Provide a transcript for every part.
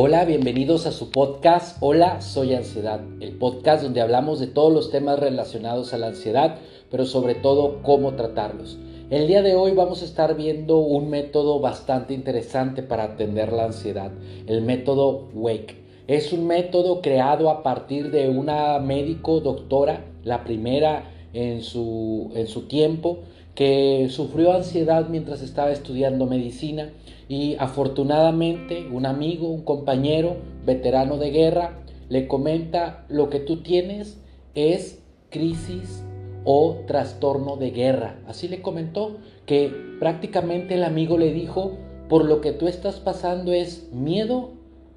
Hola, bienvenidos a su podcast Hola, soy ansiedad, el podcast donde hablamos de todos los temas relacionados a la ansiedad, pero sobre todo cómo tratarlos. El día de hoy vamos a estar viendo un método bastante interesante para atender la ansiedad, el método Wake. Es un método creado a partir de una médico doctora, la primera en su, en su tiempo, que sufrió ansiedad mientras estaba estudiando medicina y afortunadamente un amigo, un compañero, veterano de guerra, le comenta lo que tú tienes es crisis o trastorno de guerra. Así le comentó que prácticamente el amigo le dijo, por lo que tú estás pasando es miedo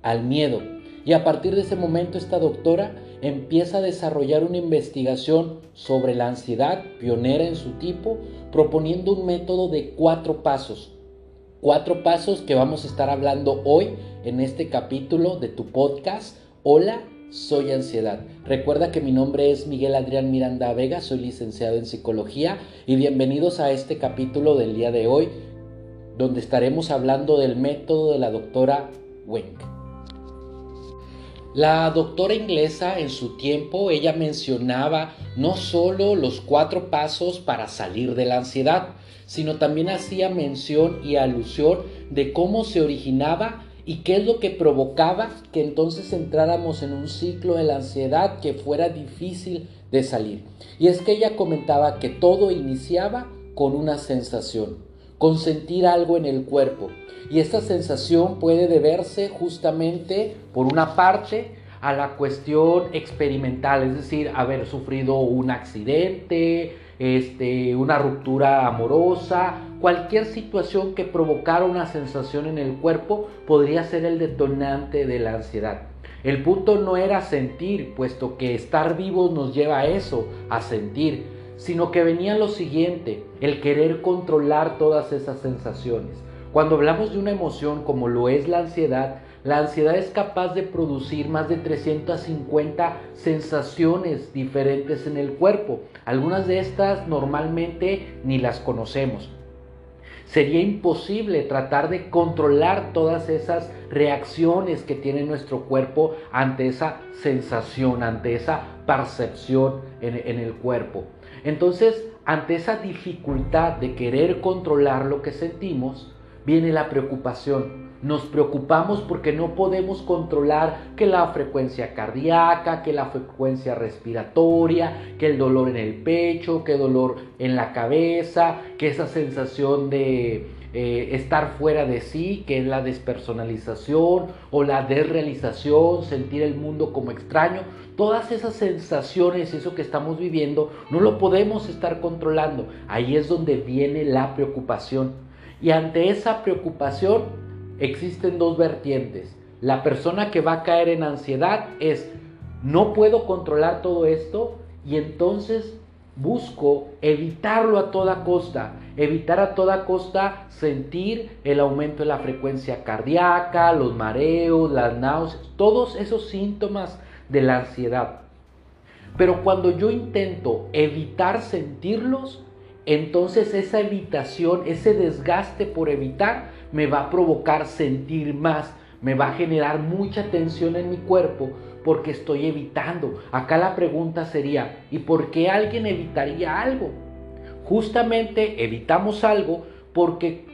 al miedo. Y a partir de ese momento esta doctora empieza a desarrollar una investigación sobre la ansiedad, pionera en su tipo, proponiendo un método de cuatro pasos. Cuatro pasos que vamos a estar hablando hoy en este capítulo de tu podcast. Hola, soy ansiedad. Recuerda que mi nombre es Miguel Adrián Miranda Vega, soy licenciado en psicología y bienvenidos a este capítulo del día de hoy donde estaremos hablando del método de la doctora Wenck. La doctora inglesa en su tiempo, ella mencionaba no solo los cuatro pasos para salir de la ansiedad, sino también hacía mención y alusión de cómo se originaba y qué es lo que provocaba que entonces entráramos en un ciclo de la ansiedad que fuera difícil de salir. Y es que ella comentaba que todo iniciaba con una sensación, con sentir algo en el cuerpo, y esta sensación puede deberse justamente, por una parte, a la cuestión experimental, es decir, haber sufrido un accidente, este, una ruptura amorosa, cualquier situación que provocara una sensación en el cuerpo podría ser el detonante de la ansiedad. El punto no era sentir, puesto que estar vivos nos lleva a eso, a sentir, sino que venía lo siguiente, el querer controlar todas esas sensaciones. Cuando hablamos de una emoción como lo es la ansiedad, la ansiedad es capaz de producir más de 350 sensaciones diferentes en el cuerpo. Algunas de estas normalmente ni las conocemos. Sería imposible tratar de controlar todas esas reacciones que tiene nuestro cuerpo ante esa sensación, ante esa percepción en, el cuerpo. Entonces, ante esa dificultad de querer controlar lo que sentimos, viene la preocupación. Nos preocupamos porque no podemos controlar que la frecuencia cardíaca, que la frecuencia respiratoria, que el dolor en el pecho, que dolor en la cabeza, que esa sensación de eh, estar fuera de sí, que es la despersonalización o la desrealización, sentir el mundo como extraño. Todas esas sensaciones, eso que estamos viviendo, no lo podemos estar controlando. Ahí es donde viene la preocupación. Y ante esa preocupación existen dos vertientes. La persona que va a caer en ansiedad es, no puedo controlar todo esto y entonces busco evitarlo a toda costa, evitar a toda costa sentir el aumento de la frecuencia cardíaca, los mareos, las náuseas, todos esos síntomas de la ansiedad. Pero cuando yo intento evitar sentirlos, entonces esa evitación, ese desgaste por evitar, me va a provocar sentir más, me va a generar mucha tensión en mi cuerpo porque estoy evitando. Acá la pregunta sería, ¿y por qué alguien evitaría algo? Justamente evitamos algo porque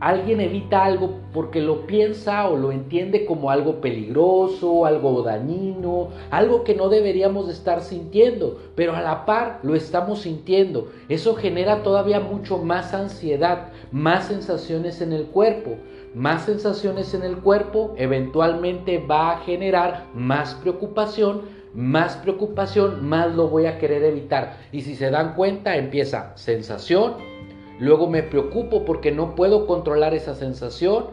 alguien evita algo porque lo piensa o lo entiende como algo peligroso, algo dañino, algo que no deberíamos estar sintiendo, pero a la par lo estamos sintiendo. Eso genera todavía mucho más ansiedad, más sensaciones en el cuerpo. Más sensaciones en el cuerpo eventualmente va a generar más preocupación, más preocupación, más lo voy a querer evitar. Y si se dan cuenta, empieza sensación, Luego me preocupo porque no puedo controlar esa sensación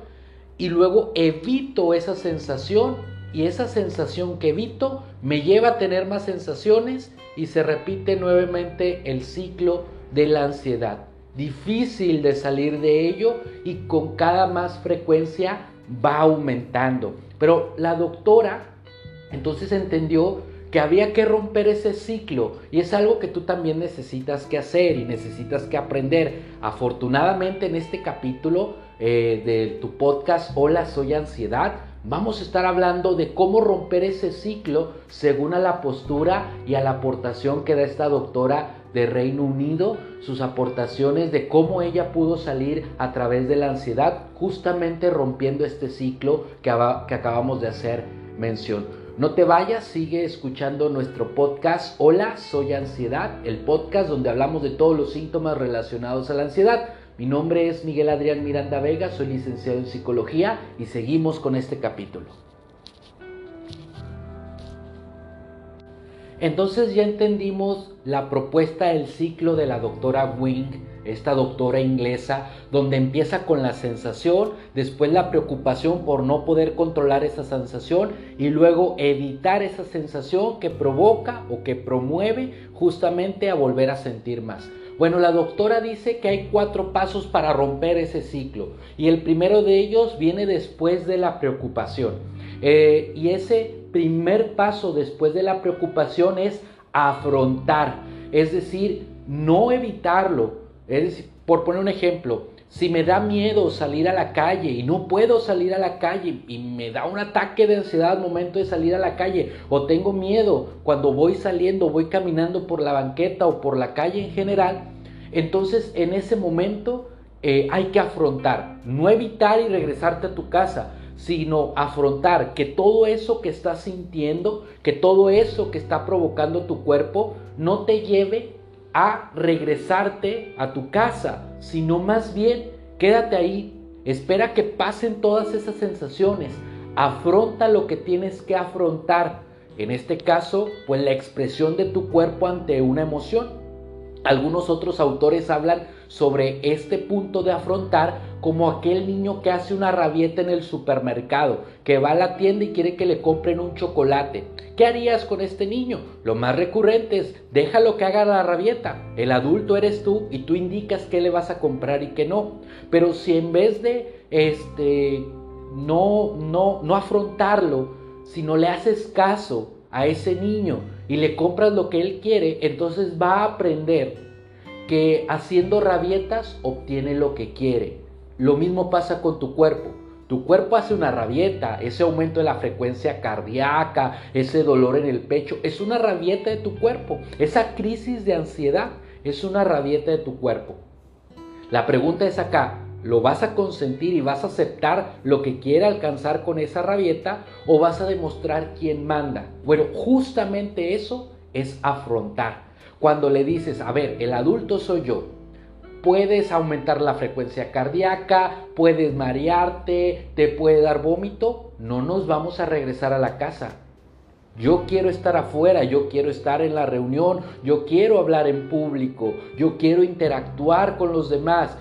y luego evito esa sensación y esa sensación que evito me lleva a tener más sensaciones y se repite nuevamente el ciclo de la ansiedad. Difícil de salir de ello y con cada más frecuencia va aumentando. Pero la doctora entonces entendió que había que romper ese ciclo y es algo que tú también necesitas que hacer y necesitas que aprender. Afortunadamente en este capítulo eh, de tu podcast Hola, soy ansiedad, Vamos a estar hablando de cómo romper ese ciclo según a la postura y a la aportación que da esta doctora de Reino Unido, sus aportaciones de cómo ella pudo salir a través de la ansiedad, justamente rompiendo este ciclo que, que acabamos de hacer mención. No te vayas, sigue escuchando nuestro podcast Hola, soy ansiedad, el podcast donde hablamos de todos los síntomas relacionados a la ansiedad. Mi nombre es Miguel Adrián Miranda Vega, soy licenciado en psicología y seguimos con este capítulo. Entonces ya entendimos la propuesta del ciclo de la doctora Wing, esta doctora inglesa, donde empieza con la sensación, después la preocupación por no poder controlar esa sensación y luego evitar esa sensación que provoca o que promueve justamente a volver a sentir más. Bueno, la doctora dice que hay cuatro pasos para romper ese ciclo y el primero de ellos viene después de la preocupación. Eh, y ese primer paso después de la preocupación es afrontar, es decir, no evitarlo. Es decir, por poner un ejemplo, si me da miedo salir a la calle y no puedo salir a la calle y me da un ataque de ansiedad al momento de salir a la calle o tengo miedo cuando voy saliendo, voy caminando por la banqueta o por la calle en general, entonces en ese momento eh, hay que afrontar, no evitar y regresarte a tu casa, sino afrontar que todo eso que estás sintiendo, que todo eso que está provocando tu cuerpo, no te lleve a regresarte a tu casa, sino más bien quédate ahí, espera que pasen todas esas sensaciones, afronta lo que tienes que afrontar, en este caso, pues la expresión de tu cuerpo ante una emoción. Algunos otros autores hablan sobre este punto de afrontar como aquel niño que hace una rabieta en el supermercado, que va a la tienda y quiere que le compren un chocolate. ¿Qué harías con este niño? Lo más recurrente es, déjalo que haga la rabieta. El adulto eres tú y tú indicas qué le vas a comprar y qué no. Pero si en vez de este no no no afrontarlo, sino le haces caso a ese niño y le compras lo que él quiere, entonces va a aprender que haciendo rabietas obtiene lo que quiere. Lo mismo pasa con tu cuerpo. Tu cuerpo hace una rabieta, ese aumento de la frecuencia cardíaca, ese dolor en el pecho, es una rabieta de tu cuerpo. Esa crisis de ansiedad es una rabieta de tu cuerpo. La pregunta es acá, ¿Lo vas a consentir y vas a aceptar lo que quiere alcanzar con esa rabieta o vas a demostrar quién manda? Bueno, justamente eso es afrontar. Cuando le dices, a ver, el adulto soy yo, puedes aumentar la frecuencia cardíaca, puedes marearte, te puede dar vómito, no nos vamos a regresar a la casa. Yo quiero estar afuera, yo quiero estar en la reunión, yo quiero hablar en público, yo quiero interactuar con los demás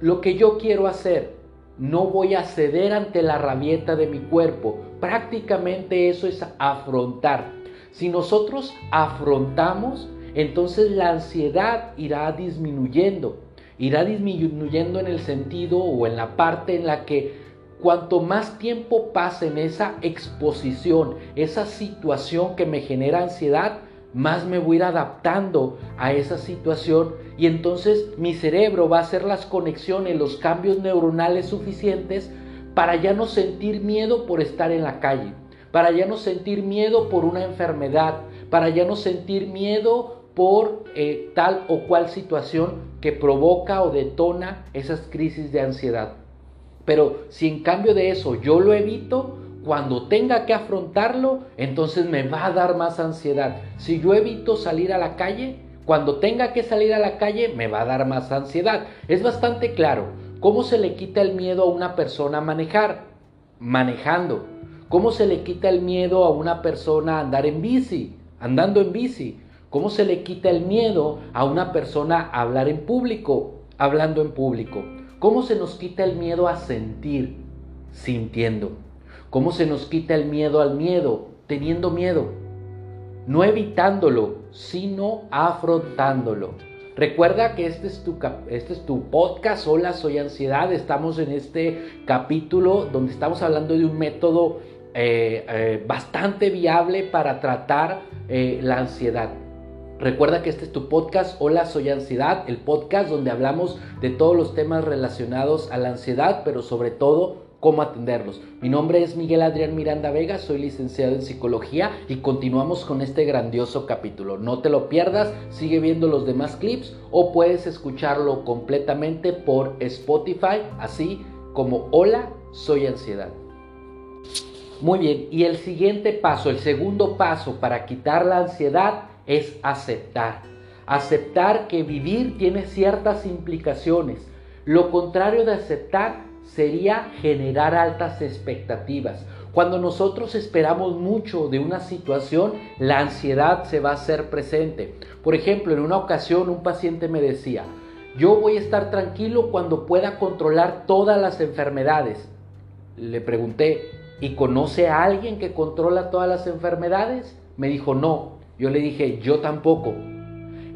lo que yo quiero hacer. No voy a ceder ante la rabieta de mi cuerpo. Prácticamente eso es afrontar. Si nosotros afrontamos, entonces la ansiedad irá disminuyendo. Irá disminuyendo en el sentido o en la parte en la que cuanto más tiempo pase en esa exposición, esa situación que me genera ansiedad, más me voy a ir adaptando a esa situación y entonces mi cerebro va a hacer las conexiones, los cambios neuronales suficientes para ya no sentir miedo por estar en la calle, para ya no sentir miedo por una enfermedad, para ya no sentir miedo por eh, tal o cual situación que provoca o detona esas crisis de ansiedad. Pero si en cambio de eso yo lo evito, cuando tenga que afrontarlo, entonces me va a dar más ansiedad. Si yo evito salir a la calle, cuando tenga que salir a la calle, me va a dar más ansiedad. Es bastante claro. ¿Cómo se le quita el miedo a una persona a manejar? Manejando. ¿Cómo se le quita el miedo a una persona a andar en bici? Andando en bici. ¿Cómo se le quita el miedo a una persona a hablar en público? Hablando en público. ¿Cómo se nos quita el miedo a sentir? Sintiendo. ¿Cómo se nos quita el miedo al miedo? Teniendo miedo. No evitándolo, sino afrontándolo. Recuerda que este es tu, este es tu podcast, Hola, soy ansiedad. Estamos en este capítulo donde estamos hablando de un método eh, eh, bastante viable para tratar eh, la ansiedad. Recuerda que este es tu podcast, Hola, soy ansiedad, el podcast donde hablamos de todos los temas relacionados a la ansiedad, pero sobre todo cómo atenderlos. Mi nombre es Miguel Adrián Miranda Vega, soy licenciado en psicología y continuamos con este grandioso capítulo. No te lo pierdas, sigue viendo los demás clips o puedes escucharlo completamente por Spotify, así como Hola, soy ansiedad. Muy bien, y el siguiente paso, el segundo paso para quitar la ansiedad es aceptar. Aceptar que vivir tiene ciertas implicaciones. Lo contrario de aceptar sería generar altas expectativas. Cuando nosotros esperamos mucho de una situación, la ansiedad se va a hacer presente. Por ejemplo, en una ocasión un paciente me decía, yo voy a estar tranquilo cuando pueda controlar todas las enfermedades. Le pregunté, ¿y conoce a alguien que controla todas las enfermedades? Me dijo, no. Yo le dije, yo tampoco.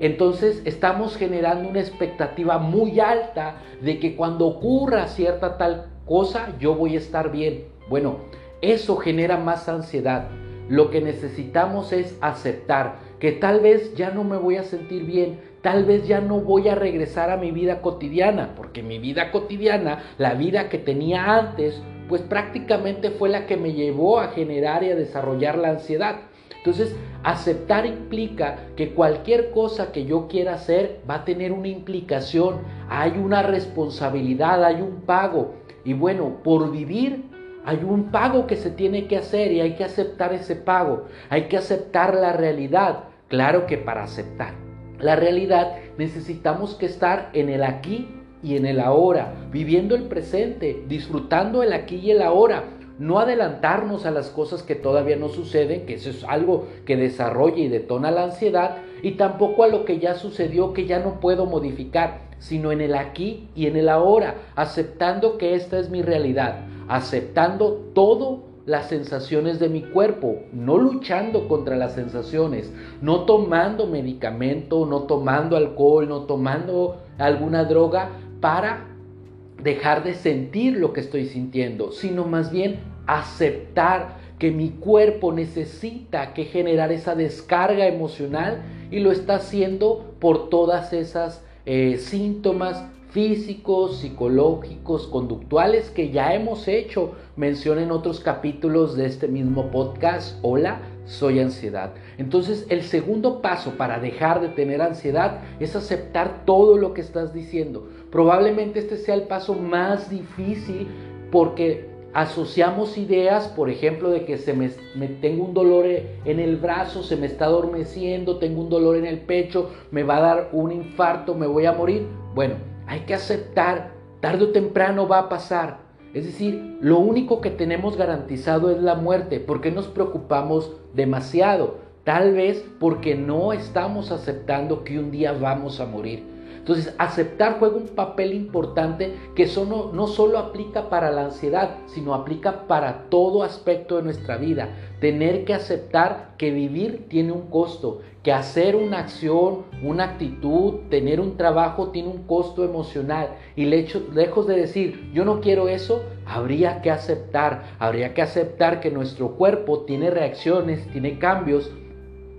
Entonces estamos generando una expectativa muy alta de que cuando ocurra cierta tal cosa, yo voy a estar bien. Bueno, eso genera más ansiedad. Lo que necesitamos es aceptar que tal vez ya no me voy a sentir bien, tal vez ya no voy a regresar a mi vida cotidiana, porque mi vida cotidiana, la vida que tenía antes, pues prácticamente fue la que me llevó a generar y a desarrollar la ansiedad. Entonces, aceptar implica que cualquier cosa que yo quiera hacer va a tener una implicación, hay una responsabilidad, hay un pago. Y bueno, por vivir hay un pago que se tiene que hacer y hay que aceptar ese pago, hay que aceptar la realidad. Claro que para aceptar la realidad necesitamos que estar en el aquí y en el ahora, viviendo el presente, disfrutando el aquí y el ahora, no adelantarnos a las cosas que todavía no suceden, que eso es algo que desarrolla y detona la ansiedad, y tampoco a lo que ya sucedió que ya no puedo modificar, sino en el aquí y en el ahora, aceptando que esta es mi realidad, aceptando todo las sensaciones de mi cuerpo, no luchando contra las sensaciones, no tomando medicamento, no tomando alcohol, no tomando alguna droga para dejar de sentir lo que estoy sintiendo, sino más bien aceptar que mi cuerpo necesita que generar esa descarga emocional y lo está haciendo por todas esas eh, síntomas físicos, psicológicos, conductuales que ya hemos hecho mención en otros capítulos de este mismo podcast. Hola, soy ansiedad. Entonces el segundo paso para dejar de tener ansiedad es aceptar todo lo que estás diciendo. Probablemente este sea el paso más difícil porque asociamos ideas, por ejemplo, de que se me, tengo un dolor en el brazo, se me está adormeciendo, tengo un dolor en el pecho, me va a dar un infarto, me voy a morir. Bueno, hay que aceptar, tarde o temprano va a pasar. Es decir, lo único que tenemos garantizado es la muerte. ¿Por qué nos preocupamos demasiado? Tal vez porque no estamos aceptando que un día vamos a morir. Entonces, aceptar juega un papel importante que eso no, solo aplica para la ansiedad, sino aplica para todo aspecto de nuestra vida. Tener que aceptar que vivir tiene un costo, que hacer una acción, una actitud, tener un trabajo tiene un costo emocional. Y lejos de decir, yo no quiero eso, habría que aceptar, habría que aceptar que nuestro cuerpo tiene reacciones, tiene cambios.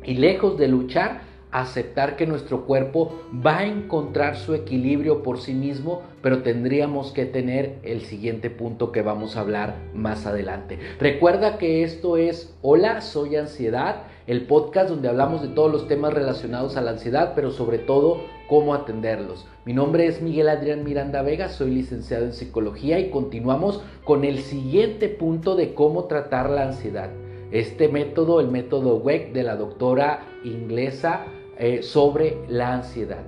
Y lejos de luchar, aceptar que nuestro cuerpo va a encontrar su equilibrio por sí mismo, pero tendríamos que tener el siguiente punto que vamos a hablar más adelante. Recuerda que esto es Hola, soy ansiedad, el podcast donde hablamos de todos los temas relacionados a la ansiedad, pero sobre todo cómo atenderlos. Mi nombre es Miguel Adrián Miranda Vega, soy licenciado en psicología y continuamos con el siguiente punto de cómo tratar la ansiedad. Este método, el método WEC de la doctora inglesa eh, sobre la ansiedad.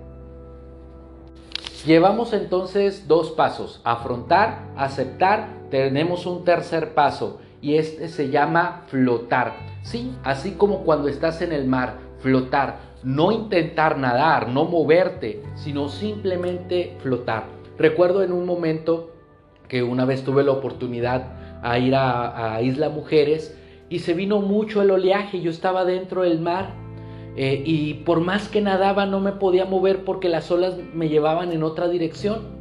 Llevamos entonces dos pasos, afrontar, aceptar, tenemos un tercer paso y este se llama flotar. Sí, así como cuando estás en el mar, flotar, no intentar nadar, no moverte, sino simplemente flotar. Recuerdo en un momento que una vez tuve la oportunidad a ir a, a Isla Mujeres y se vino mucho el oleaje, yo estaba dentro del mar eh, y por más que nadaba no me podía mover porque las olas me llevaban en otra dirección.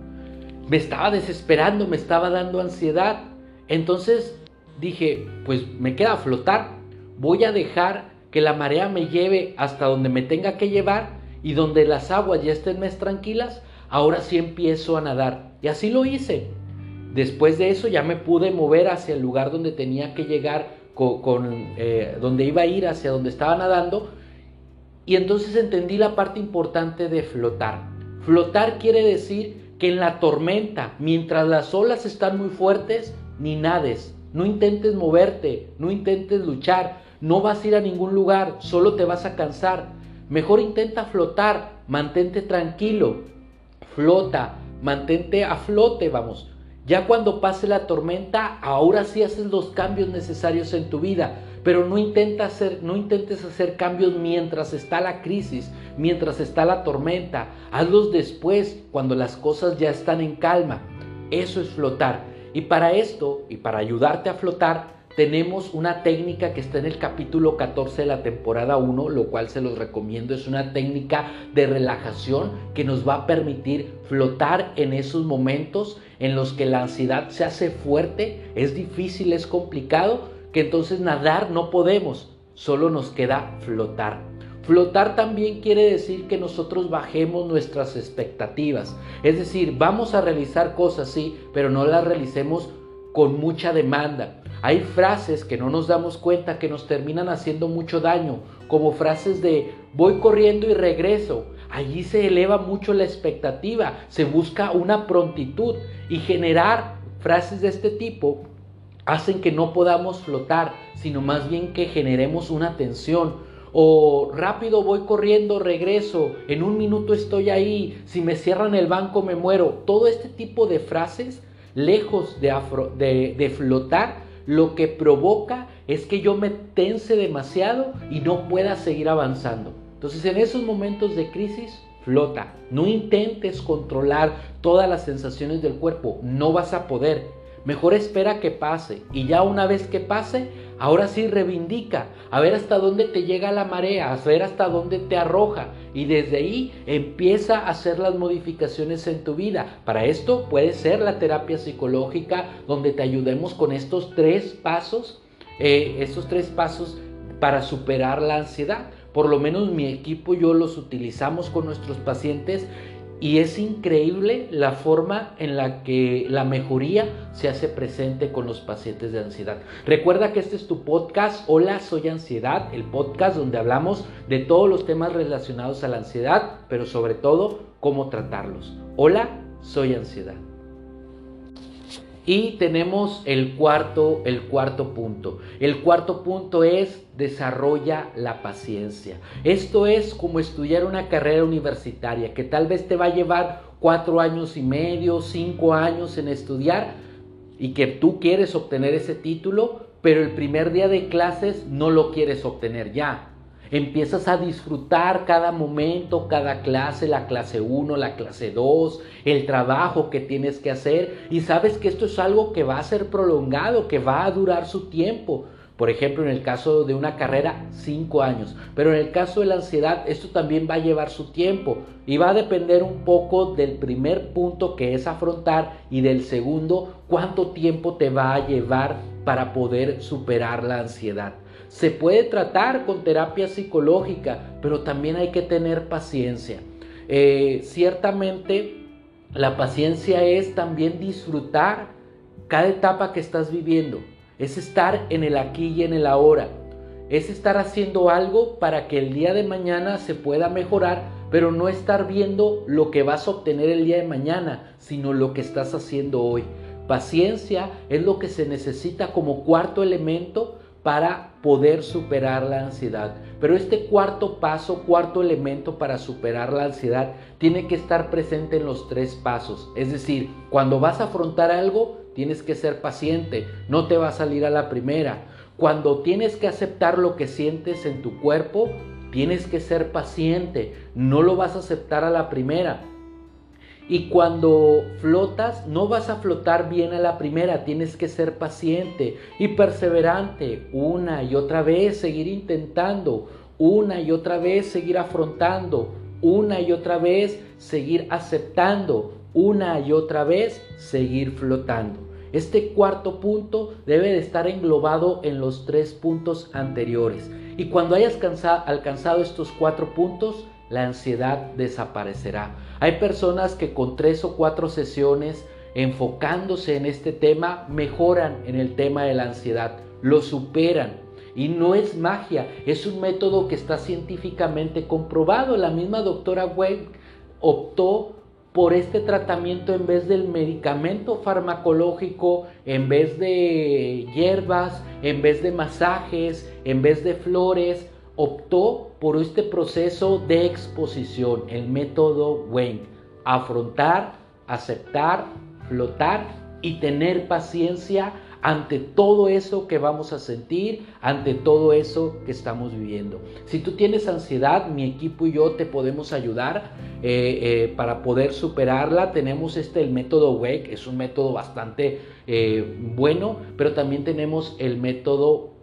Me estaba desesperando, me estaba dando ansiedad. Entonces dije, pues me queda flotar. Voy a dejar que la marea me lleve hasta donde me tenga que llevar y donde las aguas ya estén más tranquilas, ahora sí empiezo a nadar. Y así lo hice. Después de eso ya me pude mover hacia el lugar donde tenía que llegar, con, eh, donde iba a ir, hacia donde estaba nadando. Y entonces entendí la parte importante de flotar. Flotar quiere decir que en la tormenta, mientras las olas están muy fuertes, ni nades, no intentes moverte, no intentes luchar, no vas a ir a ningún lugar, solo te vas a cansar. Mejor intenta flotar, mantente tranquilo, flota, mantente a flote, vamos. Ya cuando pase la tormenta, ahora sí haces los cambios necesarios en tu vida, pero no, hacer, no intentes hacer cambios mientras está la crisis, mientras está la tormenta. Hazlos después, cuando las cosas ya están en calma. Eso es flotar. Y para esto, y para ayudarte a flotar, tenemos una técnica que está en el capítulo 14 de la temporada 1, lo cual se los recomiendo. Es una técnica de relajación que nos va a permitir flotar en esos momentos en los que la ansiedad se hace fuerte, es difícil, es complicado, que entonces nadar no podemos, solo nos queda flotar. Flotar también quiere decir que nosotros bajemos nuestras expectativas. Es decir, vamos a realizar cosas, sí, pero no las realicemos con mucha demanda. Hay frases que no nos damos cuenta que nos terminan haciendo mucho daño, como frases de voy corriendo y regreso. Allí se eleva mucho la expectativa, se busca una prontitud y generar frases de este tipo hacen que no podamos flotar, sino más bien que generemos una tensión. O rápido voy corriendo, regreso, en un minuto estoy ahí, si me cierran el banco me muero. Todo este tipo de frases, lejos de, de, flotar, lo que provoca es que yo me tense demasiado y no pueda seguir avanzando. Entonces en esos momentos de crisis, flota. No intentes controlar todas las sensaciones del cuerpo, no vas a poder. Mejor espera que pase y ya una vez que pase, ahora sí reivindica, a ver hasta dónde te llega la marea, a ver hasta dónde te arroja y desde ahí empieza a hacer las modificaciones en tu vida. Para esto puede ser la terapia psicológica donde te ayudemos con estos tres pasos, eh, estos tres pasos para superar la ansiedad. Por lo menos mi equipo yo los utilizamos con nuestros pacientes y es increíble la forma en la que la mejoría se hace presente con los pacientes de ansiedad. Recuerda que este es tu podcast, Hola, soy ansiedad, el podcast donde hablamos de todos los temas relacionados a la ansiedad, pero sobre todo cómo tratarlos. Hola, soy ansiedad. Y tenemos el cuarto, el cuarto punto. El cuarto punto es desarrolla la paciencia. Esto es como estudiar una carrera universitaria que tal vez te va a llevar cuatro años y medio, cinco años en estudiar y que tú quieres obtener ese título, pero el primer día de clases no lo quieres obtener ya. Empiezas a disfrutar cada momento, cada clase, la clase 1, la clase 2, el trabajo que tienes que hacer y sabes que esto es algo que va a ser prolongado, que va a durar su tiempo. Por ejemplo, en el caso de una carrera, 5 años. Pero en el caso de la ansiedad, esto también va a llevar su tiempo y va a depender un poco del primer punto que es afrontar y del segundo, cuánto tiempo te va a llevar para poder superar la ansiedad. Se puede tratar con terapia psicológica, pero también hay que tener paciencia. Eh, ciertamente, la paciencia es también disfrutar cada etapa que estás viviendo. Es estar en el aquí y en el ahora. Es estar haciendo algo para que el día de mañana se pueda mejorar, pero no estar viendo lo que vas a obtener el día de mañana, sino lo que estás haciendo hoy. Paciencia es lo que se necesita como cuarto elemento para poder superar la ansiedad. Pero este cuarto paso, cuarto elemento para superar la ansiedad, tiene que estar presente en los tres pasos. Es decir, cuando vas a afrontar algo, tienes que ser paciente, no te va a salir a la primera. Cuando tienes que aceptar lo que sientes en tu cuerpo, tienes que ser paciente, no lo vas a aceptar a la primera. Y cuando flotas, no vas a flotar bien a la primera, tienes que ser paciente y perseverante, una y otra vez seguir intentando, una y otra vez seguir afrontando, una y otra vez seguir aceptando, una y otra vez seguir flotando. Este cuarto punto debe de estar englobado en los tres puntos anteriores. Y cuando hayas alcanzado estos cuatro puntos, la ansiedad desaparecerá. Hay personas que con tres o cuatro sesiones enfocándose en este tema, mejoran en el tema de la ansiedad, lo superan. Y no es magia, es un método que está científicamente comprobado. La misma doctora Wade optó por este tratamiento en vez del medicamento farmacológico, en vez de hierbas, en vez de masajes, en vez de flores, optó por este proceso de exposición, el método Wayne. Afrontar, aceptar, flotar y tener paciencia ante todo eso que vamos a sentir, ante todo eso que estamos viviendo. Si tú tienes ansiedad, mi equipo y yo te podemos ayudar eh, eh, para poder superarla. Tenemos este, el método WAKE, es un método bastante eh, bueno, pero también tenemos el método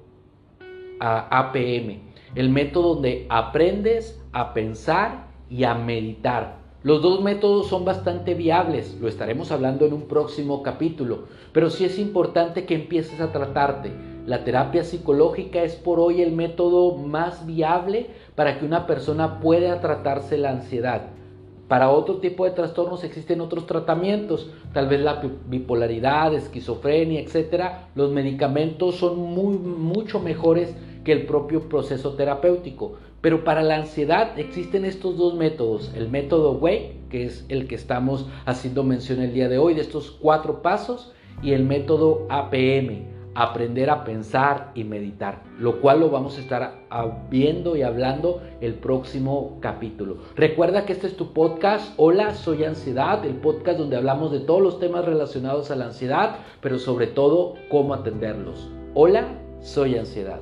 APM, el método donde aprendes a pensar y a meditar. Los dos métodos son bastante viables, lo estaremos hablando en un próximo capítulo, pero sí es importante que empieces a tratarte. La terapia psicológica es por hoy el método más viable para que una persona pueda tratarse la ansiedad. Para otro tipo de trastornos existen otros tratamientos, tal vez la bipolaridad, esquizofrenia, etc. Los medicamentos son muy, mucho mejores que el propio proceso terapéutico. Pero para la ansiedad existen estos dos métodos, el método WAY, que es el que estamos haciendo mención el día de hoy, de estos cuatro pasos, y el método APM, aprender a pensar y meditar, lo cual lo vamos a estar viendo y hablando el próximo capítulo. Recuerda que este es tu podcast, Hola, soy Ansiedad, el podcast donde hablamos de todos los temas relacionados a la ansiedad, pero sobre todo cómo atenderlos. Hola, soy Ansiedad.